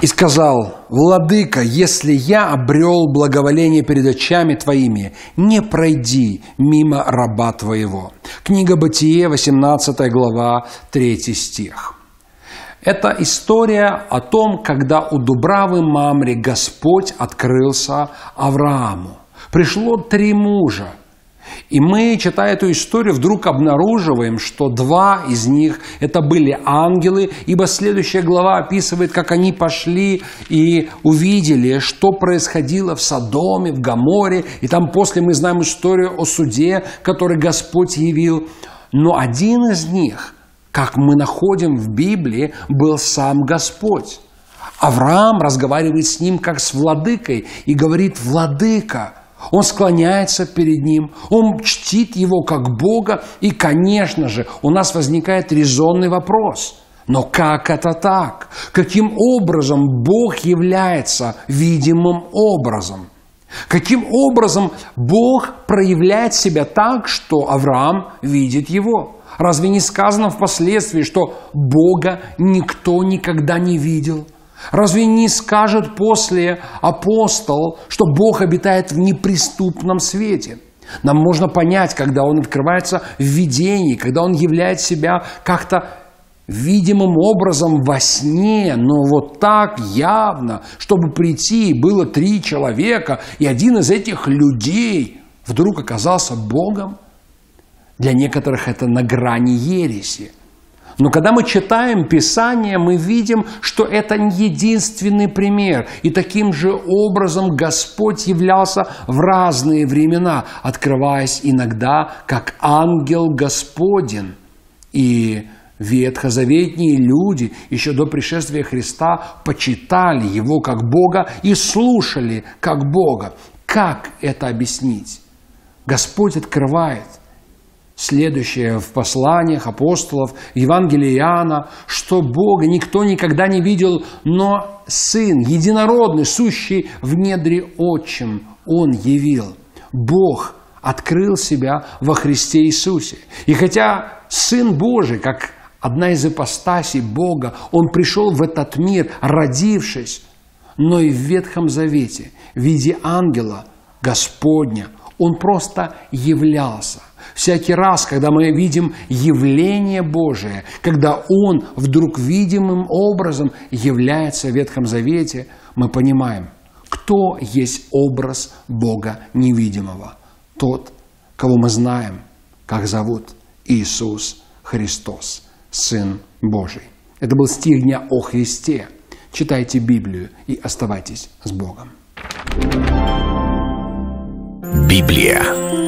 И сказал, «Владыка, если я обрел благоволение перед очами Твоими, не пройди мимо раба Твоего». Книга Бытие, 18 глава, 3 стих. Это история о том, когда у Дубравы Мамри Господь открылся Аврааму. Пришло три мужа – и мы, читая эту историю, вдруг обнаруживаем, что два из них это были ангелы, ибо следующая глава описывает, как они пошли и увидели, что происходило в Содоме, в Гаморе, и там после мы знаем историю о суде, который Господь явил. Но один из них, как мы находим в Библии, был сам Господь. Авраам разговаривает с ним как с владыкой и говорит, «Владыка, он склоняется перед Ним, он чтит Его как Бога, и, конечно же, у нас возникает резонный вопрос. Но как это так? Каким образом Бог является видимым образом? Каким образом Бог проявляет себя так, что Авраам видит Его? Разве не сказано впоследствии, что Бога никто никогда не видел – Разве не скажет после апостол, что Бог обитает в неприступном свете? Нам можно понять, когда Он открывается в видении, когда Он являет себя как-то видимым образом во сне, но вот так явно, чтобы прийти, было три человека, и один из этих людей вдруг оказался Богом. Для некоторых это на грани ереси. Но когда мы читаем Писание, мы видим, что это не единственный пример. И таким же образом Господь являлся в разные времена, открываясь иногда как ангел Господень. И ветхозаветние люди еще до пришествия Христа почитали Его как Бога и слушали как Бога. Как это объяснить? Господь открывает следующее в посланиях апостолов, Евангелия Иоанна, что Бога никто никогда не видел, но Сын, единородный, сущий в недре отчим, Он явил. Бог открыл себя во Христе Иисусе. И хотя Сын Божий, как одна из ипостасей Бога, Он пришел в этот мир, родившись, но и в Ветхом Завете, в виде ангела Господня, Он просто являлся. Всякий раз, когда мы видим явление Божие, когда Он вдруг видимым образом является в Ветхом Завете, мы понимаем, кто есть образ Бога невидимого. Тот, кого мы знаем, как зовут Иисус Христос, Сын Божий. Это был стих дня о Христе. Читайте Библию и оставайтесь с Богом. Библия.